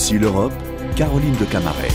Ici l'Europe, Caroline de Camaret.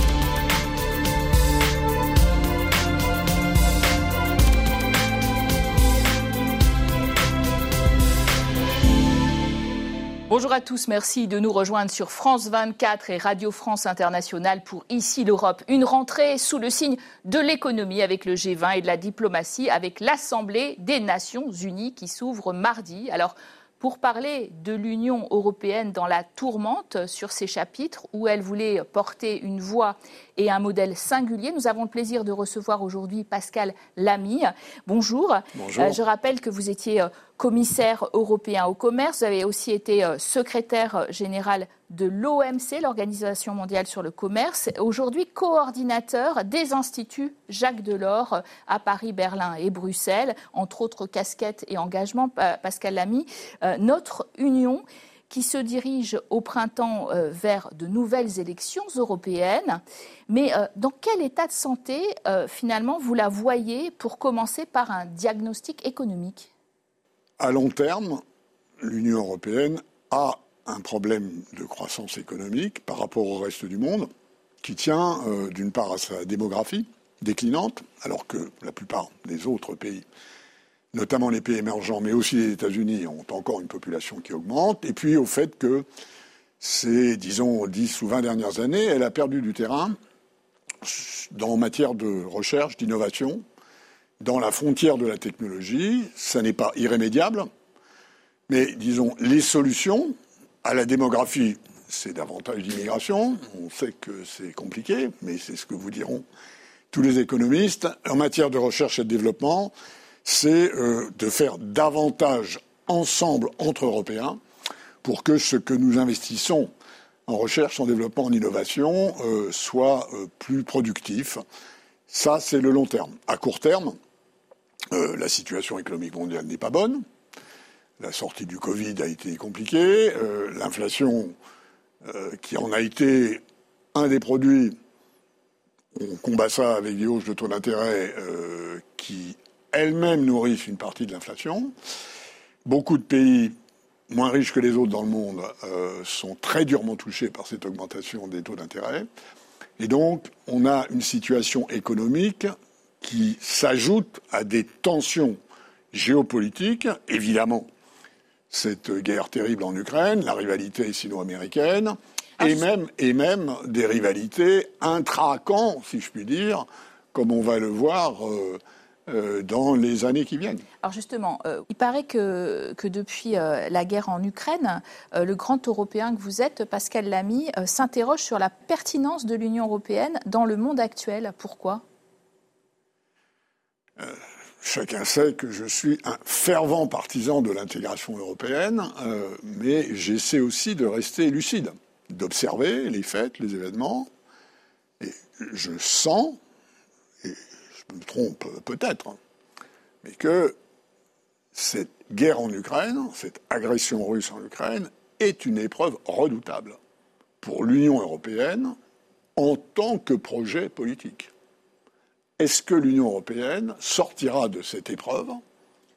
Bonjour à tous, merci de nous rejoindre sur France 24 et Radio France Internationale pour Ici l'Europe. Une rentrée sous le signe de l'économie avec le G20 et de la diplomatie avec l'Assemblée des Nations Unies qui s'ouvre mardi. Alors, pour parler de l'Union européenne dans la tourmente sur ces chapitres où elle voulait porter une voix et un modèle singulier. Nous avons le plaisir de recevoir aujourd'hui Pascal Lamy. Bonjour. Bonjour. Euh, je rappelle que vous étiez euh, commissaire européen au commerce. Vous avez aussi été euh, secrétaire général de l'OMC, l'Organisation mondiale sur le commerce, aujourd'hui coordinateur des instituts Jacques Delors à Paris, Berlin et Bruxelles, entre autres casquettes et engagements. Pascal Lamy, notre union qui se dirige au printemps euh, vers de nouvelles élections européennes. Mais euh, dans quel état de santé, euh, finalement, vous la voyez pour commencer par un diagnostic économique? À long terme, l'Union européenne a un problème de croissance économique par rapport au reste du monde qui tient d'une part à sa démographie déclinante, alors que la plupart des autres pays notamment les pays émergents, mais aussi les États-Unis, ont encore une population qui augmente, et puis au fait que ces, disons, 10 ou 20 dernières années, elle a perdu du terrain dans matière de recherche, d'innovation, dans la frontière de la technologie. Ça n'est pas irrémédiable, mais disons, les solutions à la démographie, c'est davantage d'immigration. On sait que c'est compliqué, mais c'est ce que vous diront tous les économistes. En matière de recherche et de développement, c'est euh, de faire davantage ensemble entre Européens pour que ce que nous investissons en recherche, en développement, en innovation euh, soit euh, plus productif. Ça, c'est le long terme. À court terme, la situation économique mondiale n'est pas bonne. La sortie du Covid a été compliquée. L'inflation, qui en a été un des produits, on combat ça avec des hausses de taux d'intérêt qui elles-mêmes nourrissent une partie de l'inflation. Beaucoup de pays moins riches que les autres dans le monde euh, sont très durement touchés par cette augmentation des taux d'intérêt. Et donc, on a une situation économique qui s'ajoute à des tensions géopolitiques, évidemment, cette guerre terrible en Ukraine, la rivalité sino-américaine, ah, et même, et même des rivalités intra-camps, si je puis dire, comme on va le voir euh, euh, dans les années qui viennent. Alors justement, euh, il paraît que, que depuis euh, la guerre en Ukraine, le grand Européen que vous êtes, Pascal Lamy, s'interroge sur la pertinence de l'Union européenne dans le monde actuel. Pourquoi? Chacun sait que je suis un fervent partisan de l'intégration européenne, mais j'essaie aussi de rester lucide, d'observer les faits, les événements, et je sens je me trompe peut-être, hein, mais que cette guerre en Ukraine, cette agression russe en Ukraine, est une épreuve redoutable pour l'Union européenne en tant que projet politique. Est-ce que l'Union européenne sortira de cette épreuve?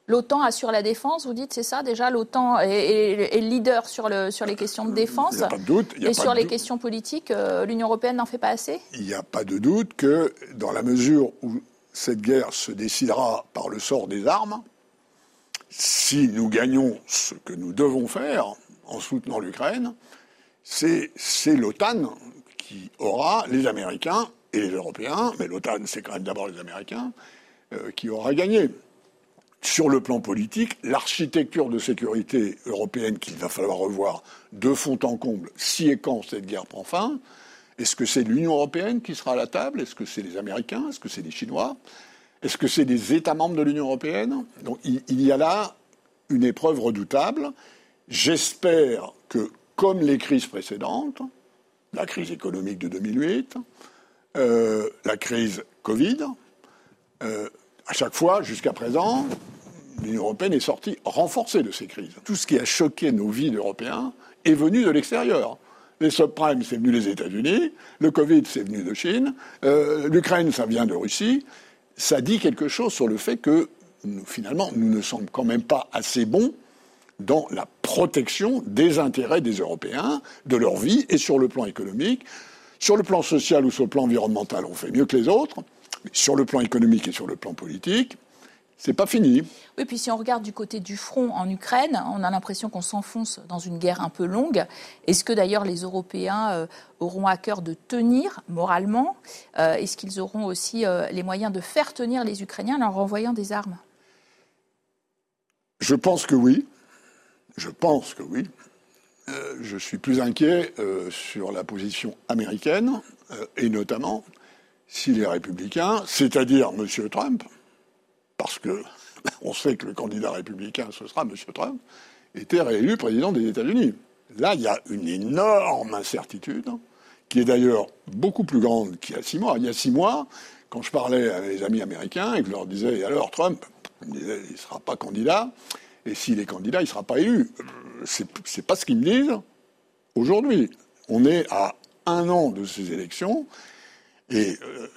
L'OTAN assure la défense, vous dites, c'est ça déjà L'OTAN est, leader sur, le, sur les questions de défense. Il n'y a pas de doute. et sur les questions politiques, euh, l'Union européenne n'en fait pas assez? Il n'y a pas de doute que, dans la mesure où cette guerre se décidera par le sort des armes. Si nous gagnons ce que nous devons faire en soutenant l'Ukraine, c'est l'OTAN qui aura les Américains et les Européens, mais l'OTAN c'est quand même d'abord les Américains, euh, qui aura gagné. Sur le plan politique, l'architecture de sécurité européenne qu'il va falloir revoir de fond en comble si et quand cette guerre prend fin, est-ce que c'est l'Union européenne qui sera à la table? Est-ce que c'est les Américains? Est-ce que c'est les Chinois? Est-ce que c'est des États membres de l'Union européenne? Donc il, y a là une épreuve redoutable. J'espère que, comme les crises précédentes, la crise économique de 2008, euh, la crise Covid, euh, à chaque fois, jusqu'à présent, l'Union européenne est sortie renforcée de ces crises. Tout ce qui a choqué nos vies d'Européens est venu de l'extérieur. Les subprimes, c'est venu des États-Unis. Le Covid, c'est venu de Chine. Euh, L'Ukraine, ça vient de Russie. Ça dit quelque chose sur le fait que, finalement, nous ne sommes quand même pas assez bons dans la protection des intérêts des Européens, de leur vie, et sur le plan économique. Sur le plan social ou sur le plan environnemental, on fait mieux que les autres. Mais sur le plan économique et sur le plan politique, c'est pas fini. Oui, puis si on regarde du côté du front en Ukraine, on a l'impression qu'on s'enfonce dans une guerre un peu longue. Est-ce que d'ailleurs les Européens euh, auront à cœur de tenir moralement euh, Est-ce qu'ils auront aussi euh, les moyens de faire tenir les Ukrainiens en leur envoyant des armes? Je pense que oui. Je pense que oui. Je suis plus inquiet sur la position américaine, et notamment si les républicains, c'est-à-dire M. Trump, parce que on sait que le candidat républicain, ce sera M. Trump, était réélu président des États-Unis. Là, il y a une énorme incertitude, qui est d'ailleurs beaucoup plus grande qu'il y a six mois. Il y a six mois, quand je parlais à mes amis américains et que je leur disais, et alors Trump, il ne sera pas candidat, et s'il est candidat, il ne sera pas élu. C'est pas ce qu'ils me disent aujourd'hui. On est à un an de ces élections, et euh,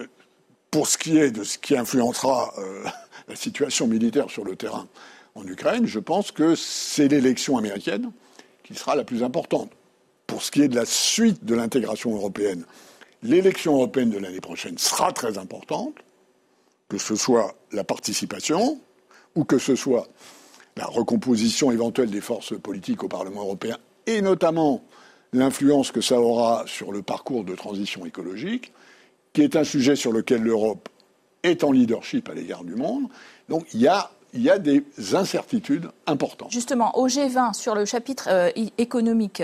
pour ce qui est de ce qui influencera euh, la situation militaire sur le terrain en Ukraine, je pense que c'est l'élection américaine qui sera la plus importante. Pour ce qui est de la suite de l'intégration européenne, l'élection européenne de l'année prochaine sera très importante, que ce soit la participation ou que ce soit la recomposition éventuelle des forces politiques au Parlement européen et notamment l'influence que ça aura sur le parcours de transition écologique, qui est un sujet sur lequel l'Europe est en leadership à l'égard du monde. Donc il y a il y a des incertitudes importantes. Justement, au G20, sur le chapitre euh, économique,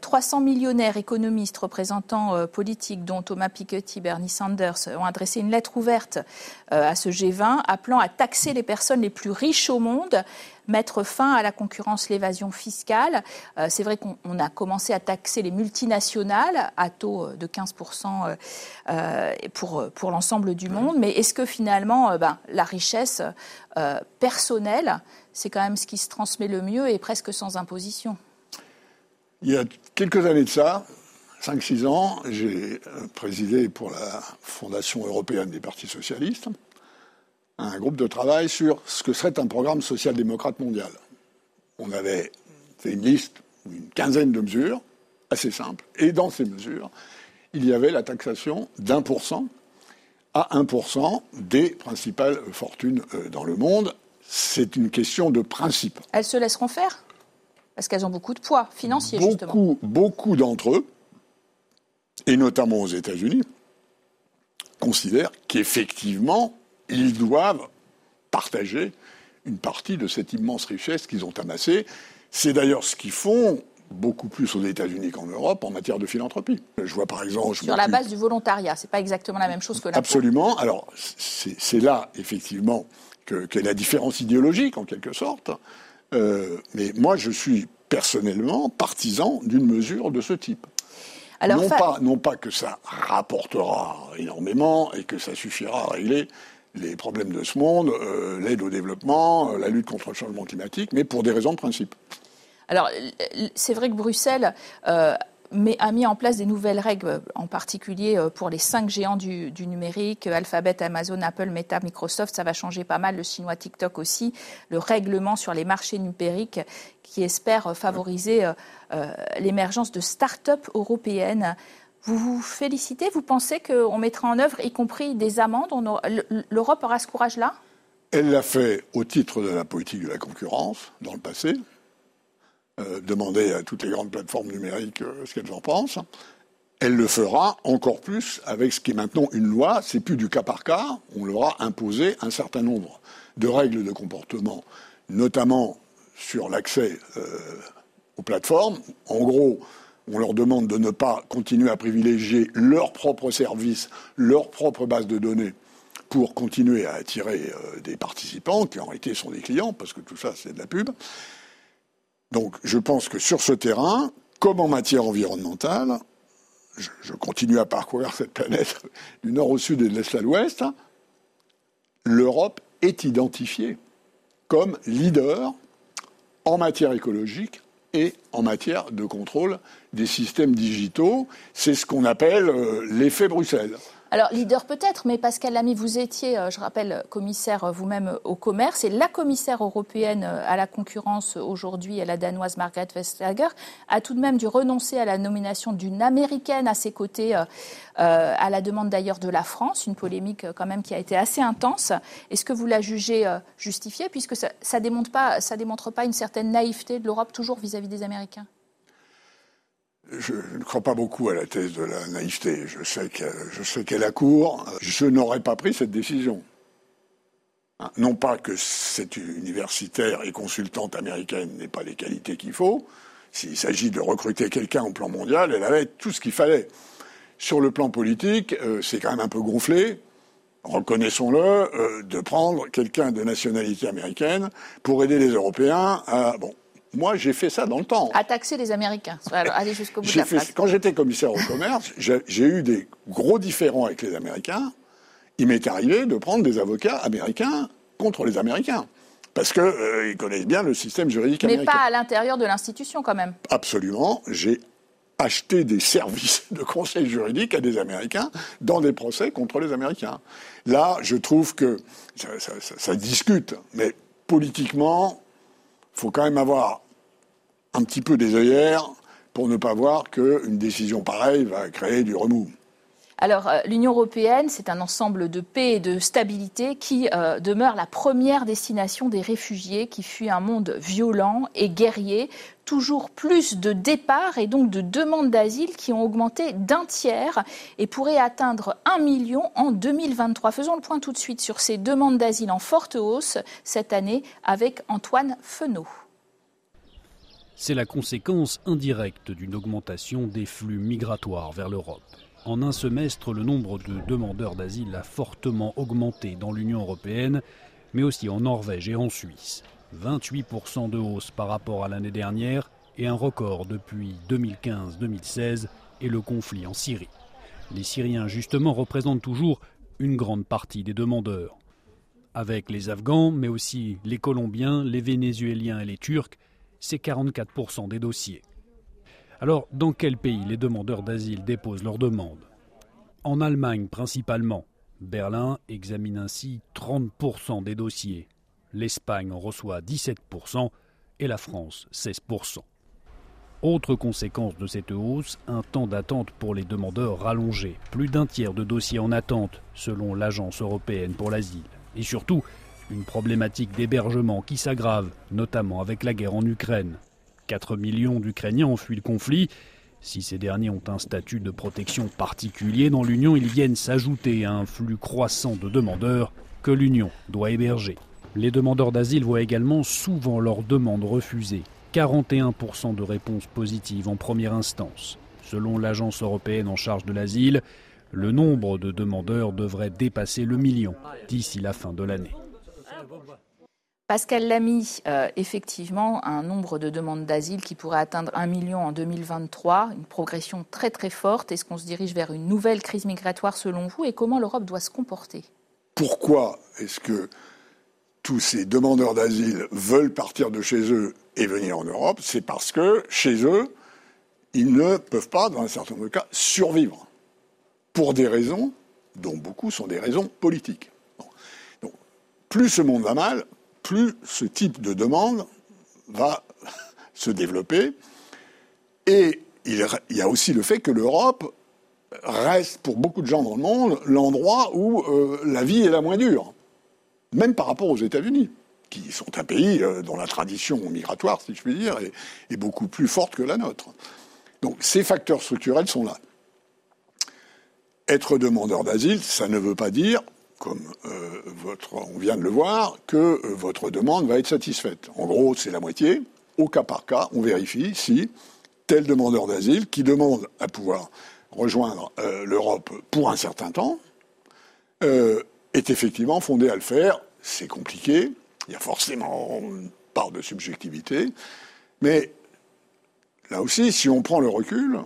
300 euh, millionnaires économistes, représentants euh, politiques, dont Thomas Piketty, Bernie Sanders, ont adressé une lettre ouverte à ce G20 appelant à taxer les personnes les plus riches au monde mettre fin à la concurrence, l'évasion fiscale. Euh, c'est vrai qu'on a commencé à taxer les multinationales à taux de 15% euh, pour, pour l'ensemble du monde, mais est-ce que finalement euh, ben, la richesse personnelle, c'est quand même ce qui se transmet le mieux et presque sans imposition? Il y a quelques années de ça, 5-6 ans, j'ai présidé pour la Fondation européenne des partis socialistes un groupe de travail sur ce que serait un programme social-démocrate mondial. On avait fait une liste, une quinzaine de mesures, assez simples, et dans ces mesures, il y avait la taxation d'un pour cent à 1% des principales fortunes euh, dans le monde. C'est une question de principe. Elles se laisseront faire? Parce qu'elles ont beaucoup de poids financier, beaucoup, justement. Beaucoup d'entre eux, et notamment aux États-Unis, considèrent qu'effectivement, ils doivent partager une partie de cette immense richesse qu'ils ont amassée. C'est d'ailleurs ce qu'ils font beaucoup plus aux États-Unis qu'en Europe en matière de philanthropie. Je vois par exemple. Sur la base du volontariat, c'est pas exactement la même chose que la. Absolument. Alors c'est là effectivement qu'est la différence idéologique en quelque sorte. Euh, mais moi, je suis personnellement partisan d'une mesure de ce type. Alors, non, pas, non pas que ça rapportera énormément et que ça suffira à régler les problèmes de ce monde, euh, l'aide au développement, euh, la lutte contre le changement climatique, mais pour des raisons de principe. Alors, c'est vrai que Bruxelles euh, a mis en place des nouvelles règles, en particulier pour les cinq géants du, numérique, Alphabet, Amazon, Apple, Meta, Microsoft. Ça va changer pas mal, le chinois TikTok aussi, le règlement sur les marchés numériques qui espère favoriser l'émergence de start-up européennes. Vous vous félicitez Vous pensez qu'on mettra en œuvre, y compris des amendes L'Europe aura ce courage-là? Elle l'a fait au titre de la politique de la concurrence dans le passé. Euh, demander à toutes les grandes plateformes numériques euh, ce qu'elles en pensent. Elle le fera encore plus avec ce qui est maintenant une loi. C'est plus du cas par cas. On leur a imposé un certain nombre de règles de comportement, notamment sur l'accès euh, aux plateformes. En gros, on leur demande de ne pas continuer à privilégier leurs propres services, leur propre base de données pour continuer à attirer euh, des participants qui en réalité sont des clients, parce que tout ça c'est de la pub. Donc je pense que sur ce terrain, comme en matière environnementale, je, continue à parcourir cette planète du nord au sud et de l'est à l'ouest, l'Europe est identifiée comme leader en matière écologique et en matière de contrôle des systèmes digitaux. C'est ce qu'on appelle euh, l'effet Bruxelles. Alors, leader peut-être, mais Pascal Lamy, vous étiez, euh, je rappelle, commissaire vous-même au commerce, et la commissaire européenne à la concurrence aujourd'hui, la danoise Margaret Vestager, a tout de même dû renoncer à la nomination d'une américaine à ses côtés, à la demande d'ailleurs de la France, une polémique quand même qui a été assez intense. Est-ce que vous la jugez justifiée, puisque ça ne démontre, pas, une certaine naïveté de l'Europe toujours vis-à-vis -vis des Américains? Je ne crois pas beaucoup à la thèse de la naïveté. Je sais qu'elle a court. Je n'aurais pas pris cette décision. Hein, non pas que cette universitaire et consultante américaine n'ait pas les qualités qu'il faut. S'il s'agit de recruter quelqu'un au plan mondial, elle avait tout ce qu'il fallait. Sur le plan politique, euh, c'est quand même un peu gonflé, reconnaissons-le, euh, de prendre quelqu'un de nationalité américaine pour aider les Européens à... Bon, moi, j'ai fait ça dans le temps. À taxer les Américains. allez jusqu'au bout de la phrase. Quand j'étais commissaire au commerce, j'ai eu des gros différends avec les Américains. Il m'est arrivé de prendre des avocats américains contre les Américains. Parce qu'ils euh, connaissent bien le système juridique américain. Mais pas à l'intérieur de l'institution, quand même. Absolument. J'ai acheté des services de conseil juridique à des Américains dans des procès contre les Américains. Là, je trouve que ça, ça discute, mais politiquement, il faut quand même avoir un petit peu des œillères pour ne pas voir qu'une décision pareille va créer du remous. Alors, euh, l'Union européenne, c'est un ensemble de paix et de stabilité qui euh, demeure la première destination des réfugiés qui fuient un monde violent et guerrier. Toujours plus de départs et donc de demandes d'asile qui ont augmenté d'un tiers et pourraient atteindre un million en 2023. Faisons le point tout de suite sur ces demandes d'asile en forte hausse cette année avec Antoine Fenot. C'est la conséquence indirecte d'une augmentation des flux migratoires vers l'Europe. En un semestre, le nombre de demandeurs d'asile a fortement augmenté dans l'Union européenne, mais aussi en Norvège et en Suisse. 28% de hausse par rapport à l'année dernière et un record depuis 2015-2016 et le conflit en Syrie. Les Syriens, justement, représentent toujours une grande partie des demandeurs. Avec les Afghans, mais aussi les Colombiens, les Vénézuéliens et les Turcs, c'est 44% des dossiers. Alors, dans quel pays les demandeurs d'asile déposent leurs demandes? En Allemagne principalement. Berlin examine ainsi 30% des dossiers. L'Espagne en reçoit 17% et la France 16%. Autre conséquence de cette hausse, un temps d'attente pour les demandeurs rallongé. Plus d'un tiers de dossiers en attente, selon l'Agence européenne pour l'asile. Et surtout, une problématique d'hébergement qui s'aggrave, notamment avec la guerre en Ukraine. 4 millions d'Ukrainiens ont fui le conflit. Si ces derniers ont un statut de protection particulier dans l'Union, ils viennent s'ajouter à un flux croissant de demandeurs que l'Union doit héberger. Les demandeurs d'asile voient également souvent leurs demandes refusées. 41% de réponses positives en première instance. Selon l'agence européenne en charge de l'asile, le nombre de demandeurs devrait dépasser le million d'ici la fin de l'année. Pascal Lamy, euh, effectivement, un nombre de demandes d'asile qui pourrait atteindre un million en 2023, une progression très très forte. Est-ce qu'on se dirige vers une nouvelle crise migratoire selon vous et comment l'Europe doit se comporter? Pourquoi est-ce que tous ces demandeurs d'asile veulent partir de chez eux et venir en Europe? C'est parce que chez eux, ils ne peuvent pas, dans un certain nombre de cas, survivre. Pour des raisons dont beaucoup sont des raisons politiques. Plus ce monde va mal, plus ce type de demande va se développer. Et il y a aussi le fait que l'Europe reste, pour beaucoup de gens dans le monde, l'endroit où euh, la vie est la moins dure, même par rapport aux États-Unis, qui sont un pays euh, dont la tradition migratoire, si je puis dire, est, est beaucoup plus forte que la nôtre. Donc ces facteurs structurels sont là. Être demandeur d'asile, ça ne veut pas dire comme euh, on vient de le voir, que euh, votre demande va être satisfaite. En gros, c'est la moitié. Au cas par cas, on vérifie si tel demandeur d'asile qui demande à pouvoir rejoindre euh, l'Europe pour un certain temps est effectivement fondé à le faire. C'est compliqué. Il y a forcément une part de subjectivité. Mais là aussi, si on prend le recul,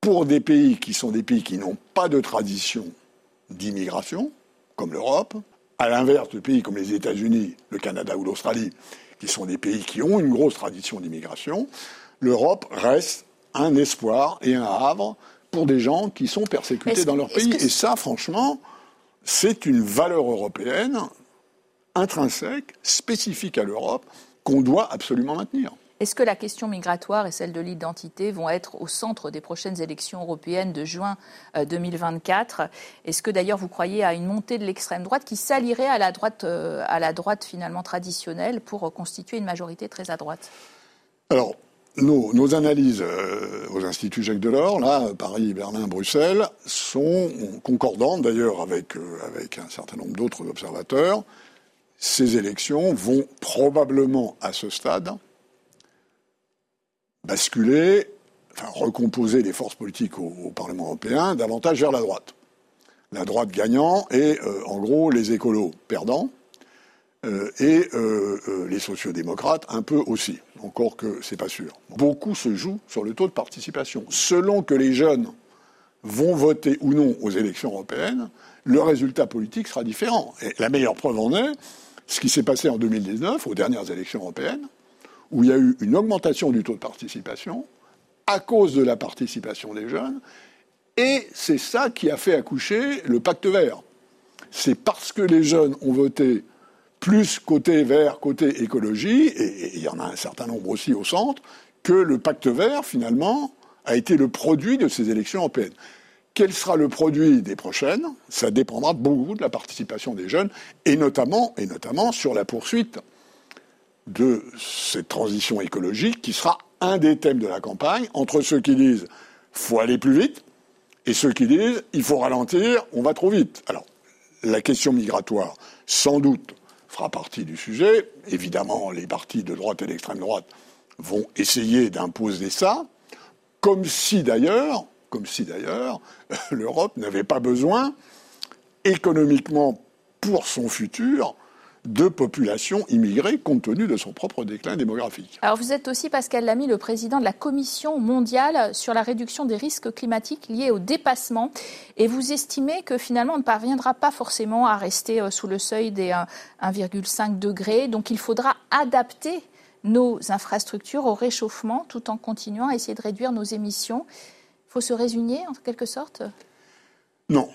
pour des pays qui sont des pays qui n'ont pas de tradition d'immigration, comme l'Europe, à l'inverse de pays comme les États-Unis, le Canada ou l'Australie, qui sont des pays qui ont une grosse tradition d'immigration, l'Europe reste un espoir et un havre pour des gens qui sont persécutés dans leur pays. Et ça, franchement, c'est une valeur européenne intrinsèque, spécifique à l'Europe, qu'on doit absolument maintenir. Est-ce que la question migratoire et celle de l'identité vont être au centre des prochaines élections européennes de juin 2024 euh, Est-ce que d'ailleurs vous croyez à une montée de l'extrême droite qui s'allierait à la droite, euh, à la droite finalement traditionnelle pour constituer une majorité très à droite? Alors, nos, analyses euh, aux instituts Jacques Delors, là, Paris, Berlin, Bruxelles, sont concordantes d'ailleurs avec, avec un certain nombre d'autres observateurs. Ces élections vont probablement, à ce stade, basculer, enfin recomposer les forces politiques au, Parlement européen davantage vers la droite. La droite gagnant et euh, en gros les écolos perdants euh, et euh, les sociodémocrates un peu aussi, encore que c'est pas sûr. Beaucoup se joue sur le taux de participation. Selon que les jeunes vont voter ou non aux élections européennes, le résultat politique sera différent. Et la meilleure preuve en est ce qui s'est passé en 2019 aux dernières élections européennes où il y a eu une augmentation du taux de participation à cause de la participation des jeunes, et c'est ça qui a fait accoucher le pacte vert. C'est parce que les jeunes ont voté plus côté vert, côté écologie, et il y en a un certain nombre aussi au centre, que le pacte vert, finalement, a été le produit de ces élections européennes. Quel sera le produit des prochaines? Ça dépendra beaucoup de la participation des jeunes, et notamment, et notamment sur la poursuite de cette transition écologique qui sera un des thèmes de la campagne entre ceux qui disent faut aller plus vite et ceux qui disent il faut ralentir, on va trop vite. Alors, la question migratoire, sans doute, fera partie du sujet. Évidemment, les partis de droite et d'extrême droite vont essayer d'imposer ça, comme si d'ailleurs, comme si d'ailleurs, l'Europe n'avait pas besoin, économiquement pour son futur, de population immigrée compte tenu de son propre déclin démographique. Alors vous êtes aussi, Pascal Lamy, le président de la Commission mondiale sur la réduction des risques climatiques liés au dépassement. Et vous estimez que finalement on ne parviendra pas forcément à rester euh, sous le seuil des 1,5 degrés. Donc il faudra adapter nos infrastructures au réchauffement tout en continuant à essayer de réduire nos émissions. Il faut se résigner en quelque sorte? Non,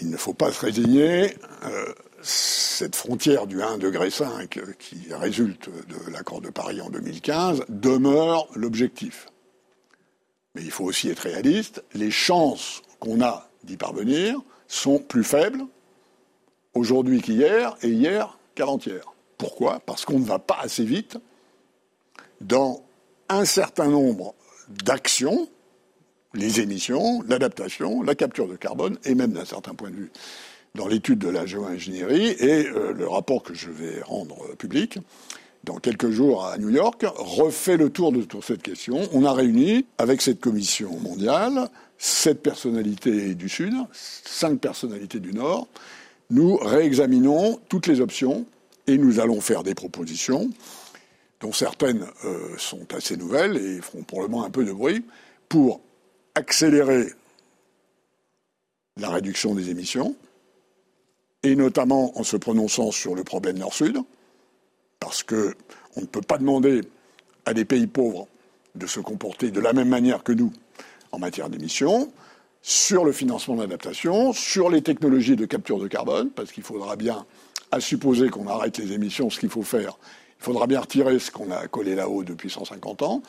il ne faut pas se résigner. Euh, cette frontière du 1,5 degré qui résulte de l'accord de Paris en 2015 demeure l'objectif. Mais il faut aussi être réaliste. Les chances qu'on a d'y parvenir sont plus faibles aujourd'hui qu'hier et hier qu'avant-hier. Pourquoi? Parce qu'on ne va pas assez vite dans un certain nombre d'actions, les émissions, l'adaptation, la capture de carbone et même d'un certain point de vue dans l'étude de la géo-ingénierie et euh, le rapport que je vais rendre euh, public dans quelques jours à New York refait le tour de cette question. On a réuni avec cette commission mondiale sept personnalités du Sud, cinq personnalités du Nord. Nous réexaminons toutes les options et nous allons faire des propositions dont certaines euh, sont assez nouvelles et feront pour le moment un peu de bruit pour accélérer la réduction des émissions, et notamment en se prononçant sur le problème Nord-Sud, parce qu'on ne peut pas demander à des pays pauvres de se comporter de la même manière que nous en matière d'émissions, sur le financement d'adaptation, sur les technologies de capture de carbone, parce qu'il faudra bien, à supposer qu'on arrête les émissions, ce qu'il faut faire, il faudra bien retirer ce qu'on a collé là-haut depuis 150 ans,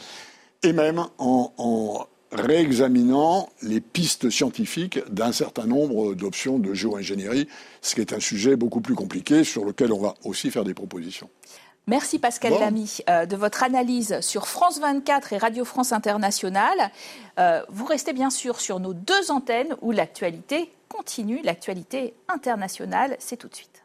et même en réexaminant les pistes scientifiques d'un certain nombre d'options de géo-ingénierie, ce qui est un sujet beaucoup plus compliqué sur lequel on va aussi faire des propositions. Merci Pascal Lamy euh, de votre analyse sur France 24 et Radio France Internationale. Euh, vous restez bien sûr sur nos deux antennes où l'actualité continue, l'actualité internationale, c'est tout de suite.